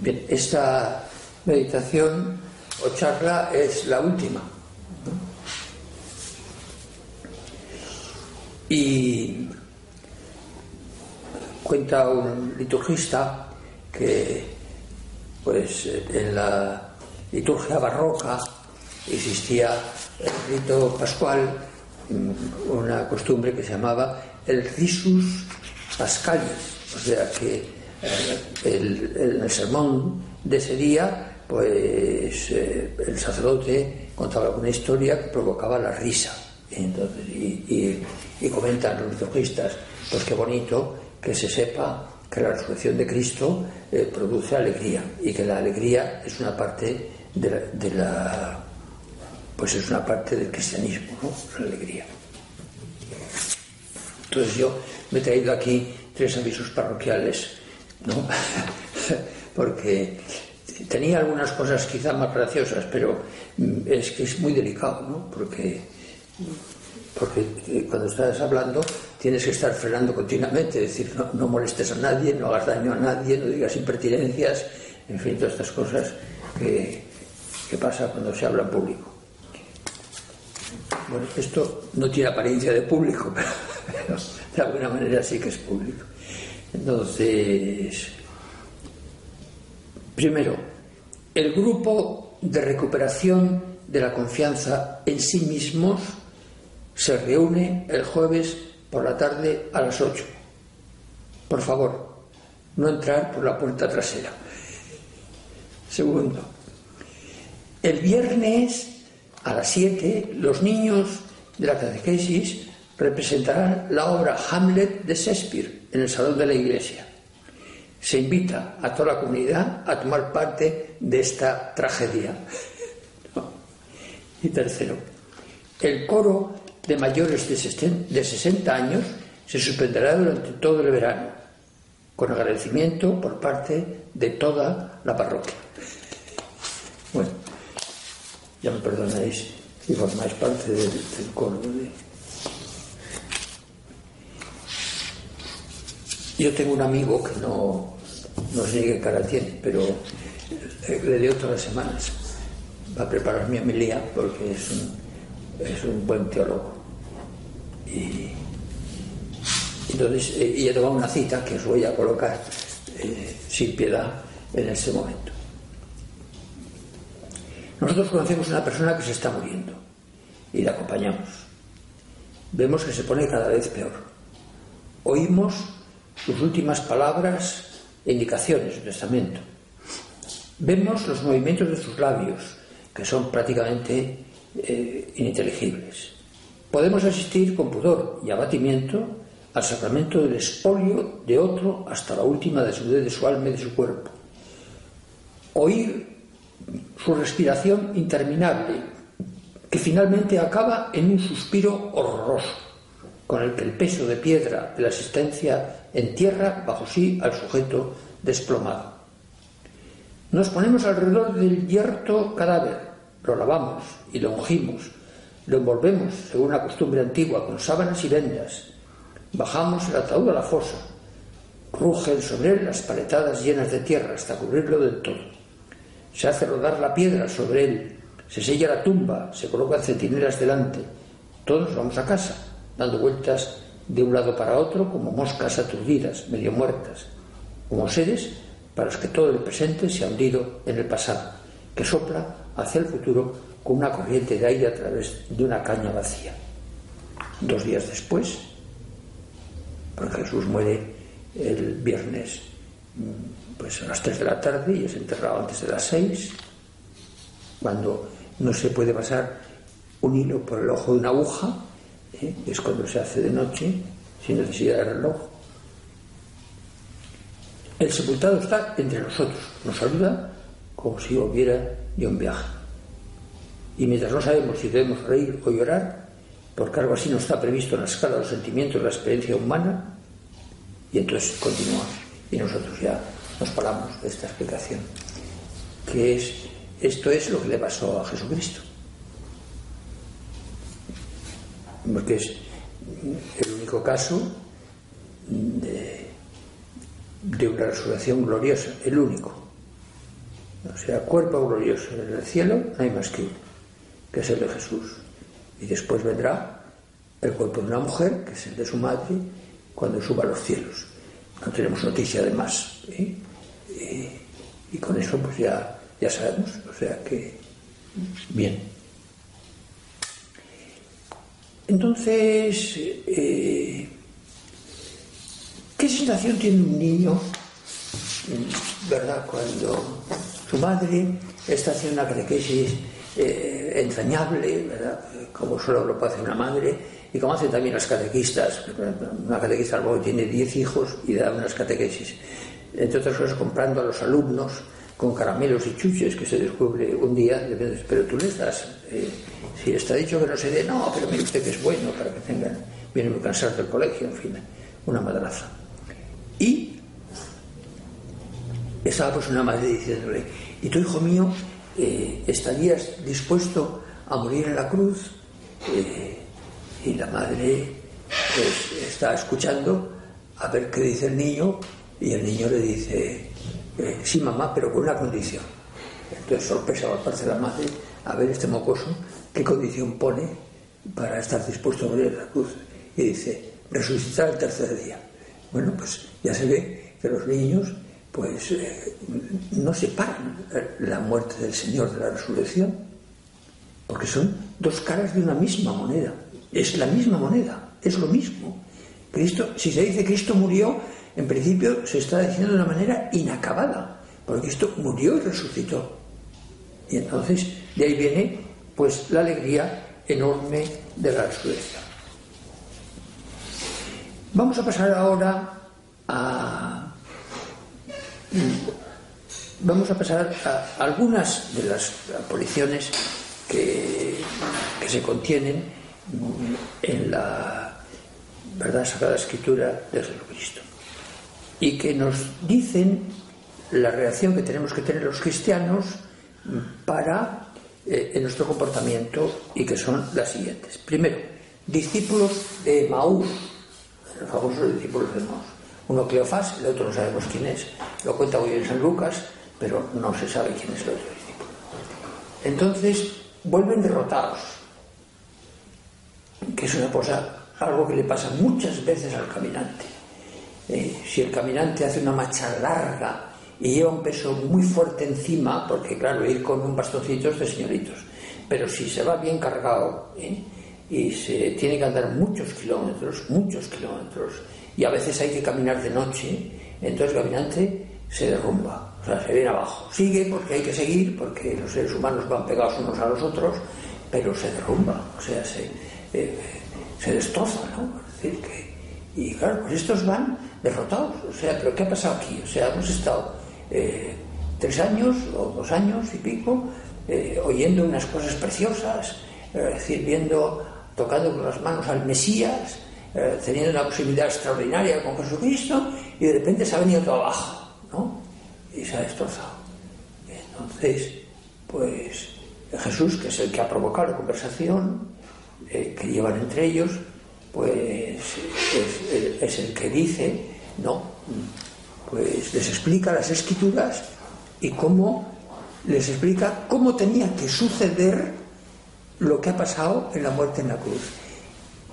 Bien, esta meditación o charla es la última. Y cuenta un liturgista que pues en la liturgia barroca existía el rito pascual una costumbre que se llamaba el risus pascalis, o sea que el, el sermón de ese día pues eh, el sacerdote contaba una historia que provocaba la risa Entonces, y, comentan los liturgistas pues qué bonito que se sepa que la resurrección de Cristo eh, produce alegría y que la alegría es una parte de la, pues es una parte del cristianismo, ¿no? La alegría. Entonces yo me he traído aquí tres avisos parroquiales, ¿no? Porque tenía algunas cosas quizás más graciosas, pero mm, es que es muy delicado, ¿no? Porque porque eh, cuando estás hablando tienes que estar frenando continuamente, es decir, no, molestes a nadie, no hagas daño a nadie, no digas impertinencias, en fin, todas estas cosas que, que pasa cuando se habla en público. Bueno, esto no tiene apariencia de público, pero, de alguna manera sí que es público. Entonces, primero, el grupo de recuperación de la confianza en sí mismos se reúne el jueves por la tarde a las 8. Por favor, no entrar por la puerta trasera. Segundo, el viernes a las 7 los niños de la catequesis representarán la obra Hamlet de Shakespeare en el salón de la iglesia. Se invita a toda la comunidad a tomar parte de esta tragedia. Y tercero, el coro de mayores de 60 años se suspenderá durante todo el verano, con agradecimiento por parte de toda la parroquia. Bueno, ya me perdonaréis si formáis parte del, coro. Yo tengo un amigo que no, no sé qué cara tiene, pero le dio todas las semanas. A preparar mi homilía porque es un es un buen teólogo. Y, entonces, eh, y he tomado una cita que os voy a colocar eh, sin piedad en ese momento. Nosotros conocemos a una persona que se está muriendo y la acompañamos. Vemos que se pone cada vez peor. Oímos sus últimas palabras e indicaciones, su testamento. Vemos los movimientos de sus labios, que son prácticamente eh, ininteligibles. Podemos asistir con pudor y abatimiento al sacramento del expolio de otro hasta la última de su, de su alma y de su cuerpo. Oír su respiración interminable, que finalmente acaba en un suspiro horroroso, con el que el peso de piedra de la existencia entierra bajo sí al sujeto desplomado. Nos ponemos alrededor del yerto cadáver, lo lavamos y lo ungimos, lo envolvemos, según la costumbre antigua, con sábanas y vendas. Bajamos el ataúd a la fosa. Rugen sobre él las paletadas llenas de tierra hasta cubrirlo del todo. Se hace rodar la piedra sobre él, se sella la tumba, se colocan centinelas delante. Todos vamos a casa, dando vueltas de un lado para otro como moscas aturdidas, medio muertas, como seres para los que todo el presente se ha hundido en el pasado, que sopla hacia el futuro con una corriente de aire a través de una caña vacía. Dos días después, porque Jesús muere el viernes pues a las 3 de la tarde y es enterrado antes de las 6, cuando no se puede pasar un hilo por el ojo de una aguja, ¿eh? es cuando se hace de noche, sin necesidad de reloj. El sepultado está entre nosotros, nos saluda como si hubiera de un viaje. Y mientras no sabemos si debemos reír o llorar, porque algo así no está previsto en la escala de los sentimientos de la experiencia humana, y entonces continuamos. Y nosotros ya nos paramos de esta explicación, que es, esto es lo que le pasó a Jesucristo. Porque es el único caso de, una resurrección gloriosa, el único O sea, cuerpo glorioso en el cielo no hay más que uno, que es el de Jesús. Y después vendrá el cuerpo de una mujer, que es el de su madre, cuando suba a los cielos. No tenemos noticia de más. ¿eh? Y, con eso pues ya, ya sabemos. O sea que, bien. Entonces, eh, ¿qué sensación tiene un niño, verdad, cuando su madre está haciendo una catequesis eh, entrañable, ¿verdad? como solo lo puede hacer una madre, y como hacen también las catequistas. Una catequista al tiene 10 hijos y da unas catequesis. Entre otras cosas, comprando a los alumnos con caramelos y chuches que se descubre un día, pero tú les das, eh, si está dicho que no se dé, no, pero mire usted que es bueno para que tengan, vienen muy cansados del colegio, en fin, una madraza. Y estaba pues una madre diciéndole, ¿y tu hijo mío eh, estarías dispuesto a morir en la cruz? Eh, y la madre pues, está escuchando a ver qué dice el niño y el niño le dice, eh, sí mamá, pero con una condición. Entonces sorpresa por parte la madre a ver este mocoso qué condición pone para estar dispuesto a morir en la cruz. Y dice, resucitar el tercer día. Bueno, pues ya se ve que los niños pues eh, no separan la muerte del Señor de la resurrección, porque son dos caras de una misma moneda. Es la misma moneda, es lo mismo. Cristo, si se dice Cristo murió, en principio se está diciendo de una manera inacabada, porque Cristo murió y resucitó. Y entonces de ahí viene pues la alegría enorme de la resurrección. Vamos a pasar ahora a vamos a pasar a algunas de las apariciones que, que se contienen en la verdad sagrada escritura de Jesucristo y que nos dicen la reacción que tenemos que tener los cristianos para eh, en nuestro comportamiento y que son las siguientes. Primero, discípulos de Maús, los famosos discípulos de Maús. Uno Cleofás, el otro no sabemos quién es. Lo cuenta hoy en San Lucas, pero no se sabe quién es el otro discípulo. Entonces, vuelven derrotados, que es una cosa, algo que le pasa muchas veces al caminante. Eh, si el caminante hace una marcha larga y lleva un peso muy fuerte encima, porque claro, ir con un bastoncito es de señoritos, pero si se va bien cargado ¿eh? y se tiene que andar muchos kilómetros, muchos kilómetros, y a veces hay que caminar de noche, entonces el caminante se derrumba, o sea, se viene abajo. Sigue porque hay que seguir, porque los seres humanos van pegados unos a los otros, pero se derrumba, o sea, se, eh, se destroza, ¿no? Es decir, que, y claro, pues estos van derrotados, o sea, pero ¿qué ha pasado aquí? O sea, hemos estado eh, tres años o dos años y pico eh, oyendo unas cosas preciosas, es decir, viendo, tocando con las manos al Mesías, eh, teniendo una posibilidad extraordinaria con Jesucristo y de repente se ha venido todo abajo, ¿no? Y se ha destrozado. Entonces, pues Jesús, que es el que ha provocado la conversación eh, que llevan entre ellos, pues es, es, el que dice, no, pues les explica las escrituras y cómo les explica cómo tenía que suceder lo que ha pasado en la muerte en la cruz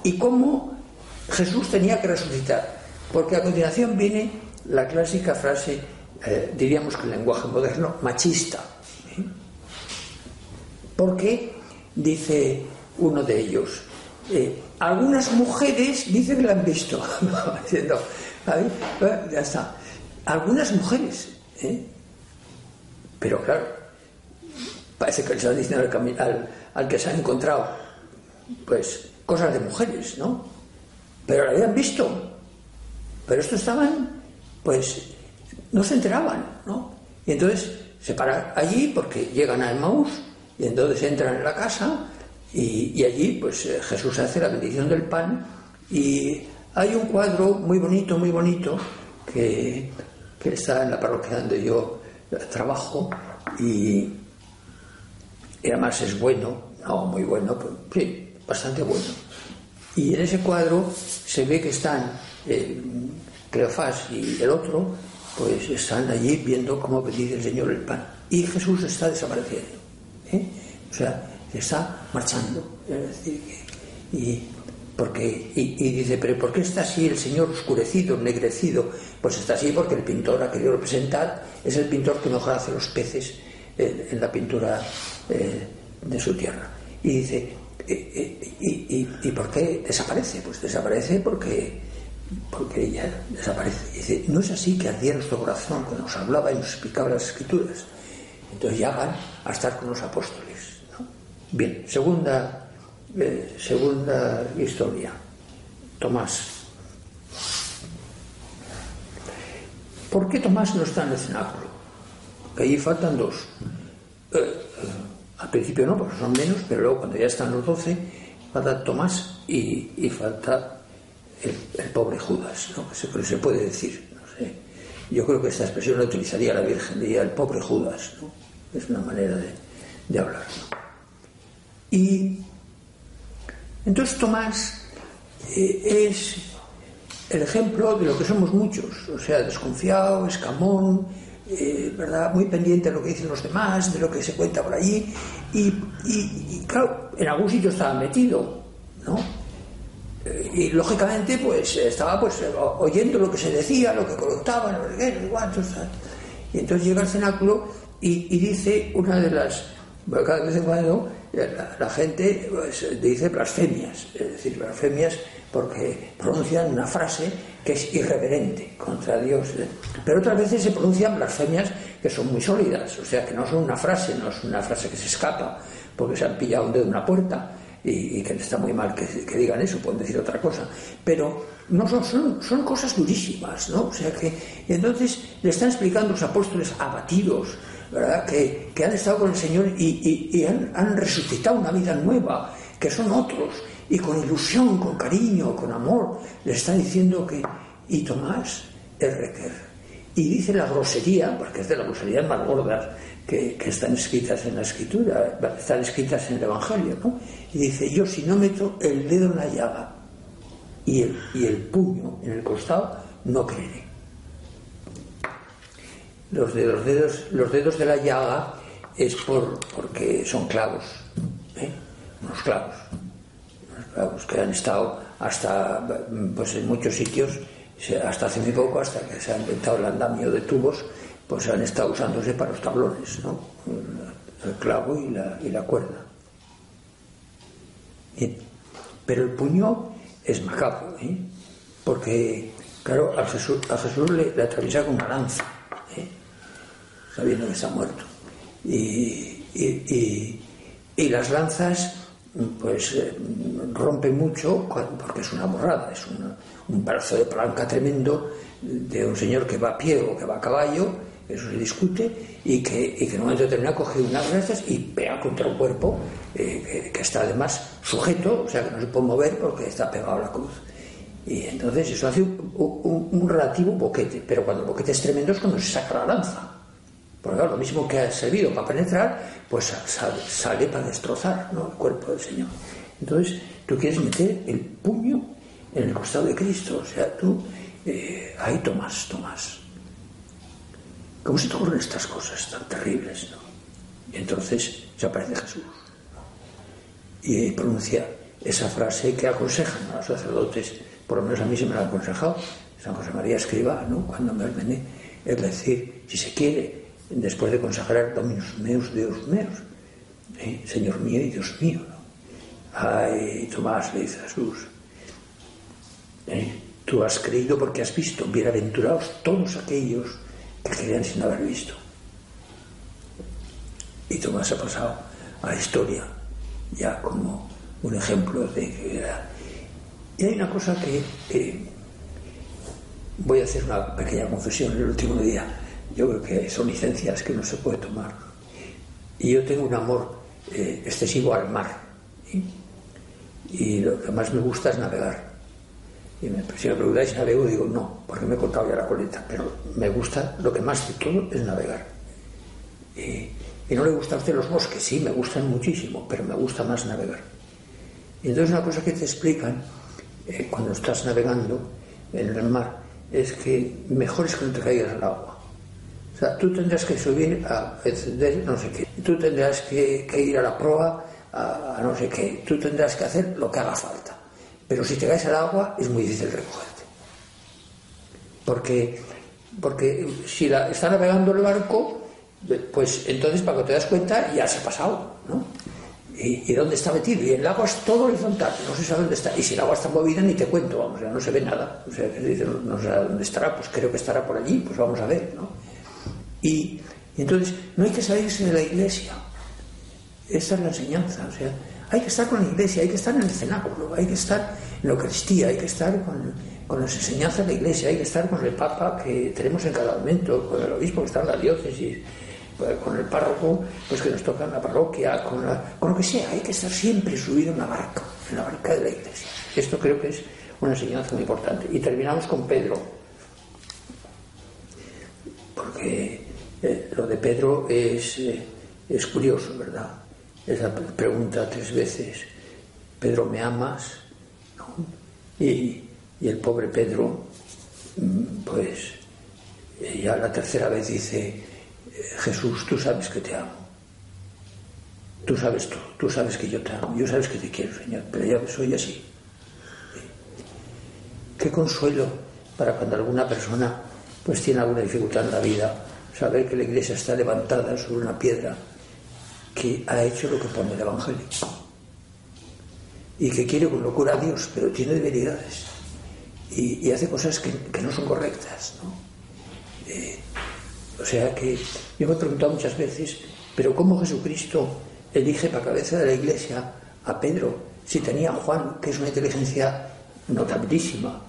y cómo Jesús tenía que resucitar, porque a continuación viene la clásica frase, eh, diríamos que en lenguaje moderno, machista. ¿eh? Porque dice uno de ellos, eh, algunas mujeres dicen que la han visto, diciendo, ya está, algunas mujeres, pero claro, parece que le están diciendo al, al que se ha encontrado, pues cosas de mujeres, ¿no? pero lo habían visto. Pero estos estaban, pues, no se enteraban, ¿no? Y entonces se paran allí porque llegan a Emmaús y entonces entran en la casa y, allí, pues, eh, Jesús hace la bendición del pan y hay un cuadro muy bonito, muy bonito que, está en la parroquia donde yo trabajo y, además es bueno, no muy bueno, pero sí, bastante bueno y en ese cuadro se ve que están eh, Cleofás y el otro, pues están allí viendo cómo bendice el Señor el pan. y Jesús está desapareciendo. ¿eh? O sea, está marchando. Y, porque, y, dice, pero ¿por qué está así el Señor oscurecido, ennegrecido? Pues está así porque el pintor ha querido representar, es el pintor que mejor hace los peces eh, en la pintura eh, de su tierra. Y dice, y, y, por qué desaparece? Pues desaparece porque, porque ella desaparece. dice, no es así que ardía nuestro corazón cuando nos hablaba y nos explicaba las escrituras. Entonces ya van a estar con los apóstoles. Bien, segunda, eh, segunda historia. Tomás. ¿Por qué Tomás no está en el cenáculo? Que allí faltan dos. Eh, eh, al principio no, porque son menos, pero luego cuando ya están los doce, falta Tomás y, falta el, pobre Judas, ¿no? se, puede decir. No sé. Yo creo que esta expresión la utilizaría la Virgen, diría el pobre Judas. ¿no? Es una manera de, hablar. Y entonces Tomás eh, es el ejemplo de lo que somos muchos, o sea, desconfiado, escamón, eh, ¿verdad? muy pendiente de lo que dicen los demás, de lo que se cuenta por allí, y, claro, en algún sitio estaba metido, ¿no? Eh, y lógicamente, pues estaba pues oyendo lo que se decía, lo que contaban, lo que y entonces llega al cenáculo y, dice una de las. Cada vez en cuando la, gente pues, dice blasfemias, es decir, blasfemias porque pronuncian una frase que es irreverente contra Dios. ¿eh? Pero otras veces se pronuncian blasfemias que son muy sólidas, o sea, que no son una frase, no es una frase que se escapa porque se han pillado un dedo en una puerta y, que está muy mal que, digan eso, pueden decir otra cosa. Pero no son, son, son, cosas durísimas, ¿no? O sea que entonces le están explicando los apóstoles abatidos, ¿verdad? Que, han estado con el Señor y, han, resucitado una vida nueva, que son otros, y con ilusión, con cariño, con amor, le está diciendo que, y Tomás es requer. Y dice la grosería, porque es de las groserías más gordas que, están escritas en la escritura, están escritas en el Evangelio, ¿no? Y dice, yo si no meto el dedo en la llaga y el, y el puño en el costado, no creeré los dedos, los dedos de la llaga es por, porque son clavos, ¿eh? unos clavos, unos clavos que han estado hasta pues en muchos sitios, hasta hace muy poco, hasta que se ha inventado el andamio de tubos, pues han estado usándose para los tablones, ¿no? el clavo y la, y la cuerda. Pero el puño es macabro, ¿eh? porque, claro, a Jesús, a Jesús le, le atraviesa con una lanza sabiendo que está muerto. Y, y, las lanzas, pues eh, rompen mucho porque es una borrada, es un brazo de palanca tremendo de un señor que va a pie o que va a caballo, eso se discute, y que, y que en un momento determinado coge unas lanzas y pega contra un cuerpo eh, que, está además sujeto, o sea que no se puede mover porque está pegado a la cruz. Y entonces eso hace un relativo boquete, pero cuando el boquete es tremendo es cuando se saca la lanza. Porque lo mismo que ha servido para penetrar, pues sale, para destrozar el cuerpo del Señor. Entonces, tú quieres meter el puño en el costado de Cristo. O sea, tú, eh, ahí tomas, tomas. ¿Cómo se te ocurren estas cosas tan terribles? ¿no? Y entonces se aparece Jesús. Y pronuncia esa frase que aconsejan a los sacerdotes, por lo menos a mí se me la ha aconsejado, San José María Escriba, ¿no? cuando me ordené, es decir, si se quiere después de consagrar Dominus meus, Deus meus, ¿eh? Señor mío y Dios mío. ¿no? Ay, Tomás, le dice Jesús, ¿eh? tú has creído porque has visto, bienaventurados todos aquellos que creían sin haber visto. Y Tomás ha pasado a la historia ya como un ejemplo de que. Y hay una cosa que voy a hacer una pequeña confesión el último día yo creo que son licencias que no se puede tomar. Y yo tengo un amor eh, excesivo al mar. Y lo que más me gusta es navegar. Y si me preguntáis si navego, digo no, porque me he contado ya la coleta. Pero me gusta, lo que más de todo es navegar. Y, no le gusta a usted los bosques, sí, me gustan muchísimo, pero me gusta más navegar. Entonces una cosa que te explican eh, cuando estás navegando en el mar es que mejor es que no te caigas al agua O sea, tú tendrás que subir a encender no sé qué, tú tendrás que, ir a la proa a, no sé qué, tú tendrás que hacer lo que haga falta. Pero si te caes al agua es muy difícil recogerte. Porque, porque si está navegando el barco, pues entonces para que te das cuenta ya se ha pasado, ¿no? ¿Y, dónde está metido? Y el agua es todo horizontal, no se sabe dónde está. Y si el agua está movida, ni te cuento, vamos, ya no se ve nada. O sea, no sé dónde estará, pues creo que estará por allí, pues vamos a ver, ¿no? Y, entonces, no hay que salirse de la iglesia. Esa es la enseñanza, o sea, hay que estar con la iglesia, hay que estar en el cenáculo, hay que estar en la Eucaristía, hay que estar con, con las enseñanzas de la iglesia, hay que estar con el Papa que tenemos en cada momento, con el obispo que está en la diócesis pues, con el párroco, pues que nos toca en la parroquia, con, con lo que sea, hay que estar siempre subido en la barca, en la barca de la iglesia. Esto creo que es una enseñanza muy importante. Y terminamos con Pedro, porque eh, lo de Pedro es, eh, es curioso, ¿verdad? Esa pregunta tres veces, Pedro, ¿me amas? Y, y el pobre Pedro, mm, pues ya la tercera vez dice, Jesús, tú sabes que te amo. Tú sabes tú, tú sabes que yo te amo, yo sabes que te quiero, Señor, pero ya soy así. Qué consuelo para cuando alguna persona pues tiene alguna dificultad en la vida, saber que la iglesia está levantada sobre una piedra que ha hecho lo que pone el Evangelio y que quiere con locura a Dios, pero tiene debilidades y, hace cosas que, no son correctas. ¿no? Eh, o sea que yo me he preguntado muchas veces, pero ¿cómo Jesucristo elige para cabeza de la iglesia a Pedro si tenía a Juan, que es una inteligencia notabilísima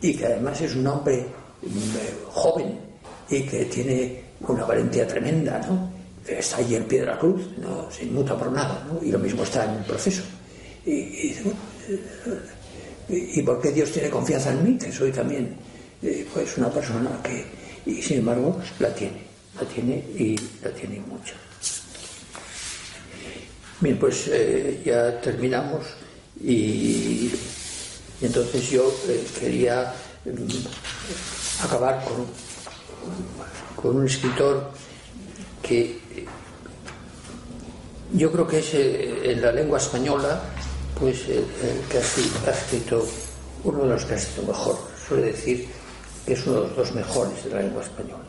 y que además es un hombre mm, joven y que tiene una valentía tremenda, ¿no? Está allí en pie de la cruz, no se inmuta por nada, ¿no? Y lo mismo está en el proceso. Y, y, por qué Dios tiene confianza en mí, que soy también eh, pues una persona que, y sin embargo la tiene, la tiene y la tiene mucho. Bien, pues eh, ya terminamos y, entonces yo eh, quería mm, acabar con, con un escritor que yo creo que es eh, en la lengua española pues el, que ha escrito, uno de los que ha escrito mejor, suele decir que es uno de los dos mejores de la lengua española.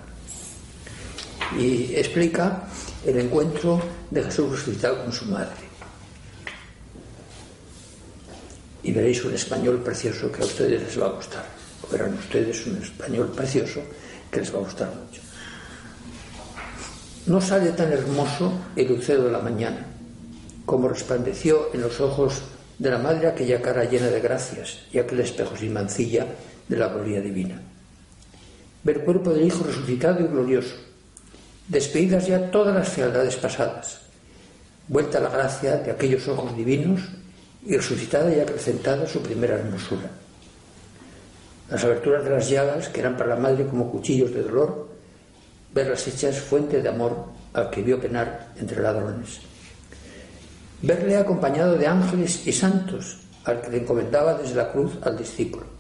Y explica el encuentro de Jesús resucitado con su madre. Y veréis un español precioso que a ustedes les va a gustar. Verán ustedes un español precioso que les va a gustar mucho. No sale tan hermoso el lucero de la mañana, como resplandeció en los ojos de la madre aquella cara llena de gracias y aquel espejo sin mancilla de la gloria divina. Ver cuerpo del Hijo resucitado y glorioso, despedidas ya todas las fealdades pasadas, vuelta la gracia de aquellos ojos divinos y resucitada y acrecentada su primera hermosura. Las aberturas de las llagas, que eran para la madre como cuchillos de dolor, verlas hechas fuente de amor al que vio penar entre ladrones. Verle acompañado de ángeles y santos, al que le encomendaba desde la cruz al discípulo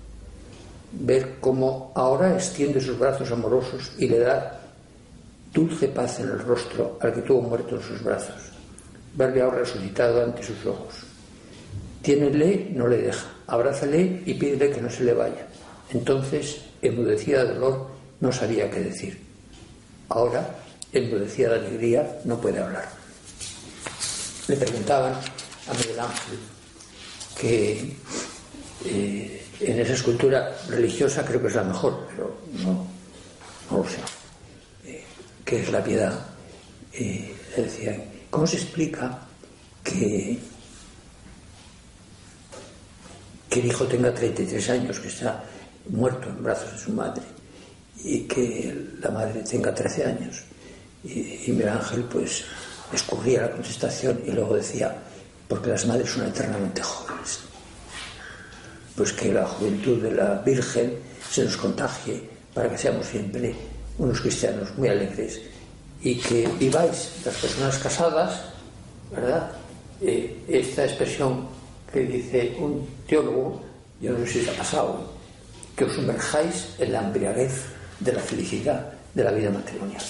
ver cómo ahora extiende sus brazos amorosos y le da dulce paz en el rostro al que tuvo muerto en sus brazos, verle ahora resucitado ante sus ojos. Tiénele, no le deja, abrázale y pídele que no se le vaya. Entonces, enmudecida de dolor, no sabía qué decir. Ahora, enmudecida de alegría, no puede hablar. Le preguntaban a Miguel Ángel que eh, en esa escultura religiosa creo que es la mejor, pero no, no lo sé. Eh, ¿Qué es la piedad? Eh, decía, ¿cómo se explica que, que el hijo tenga 33 años, que está muerto en brazos de su madre, y que la madre tenga 13 años? Y, y Miguel Ángel, pues, escurría la contestación y luego decía, porque las madres son eternamente jóvenes pues que la juventud de la Virgen se nos contagie para que seamos siempre unos cristianos muy alegres y que viváis las personas casadas, ¿verdad? Eh, esta expresión que dice un teólogo, yo no sé si ha pasado, que os sumerjáis en la embriaguez de la felicidad de la vida matrimonial.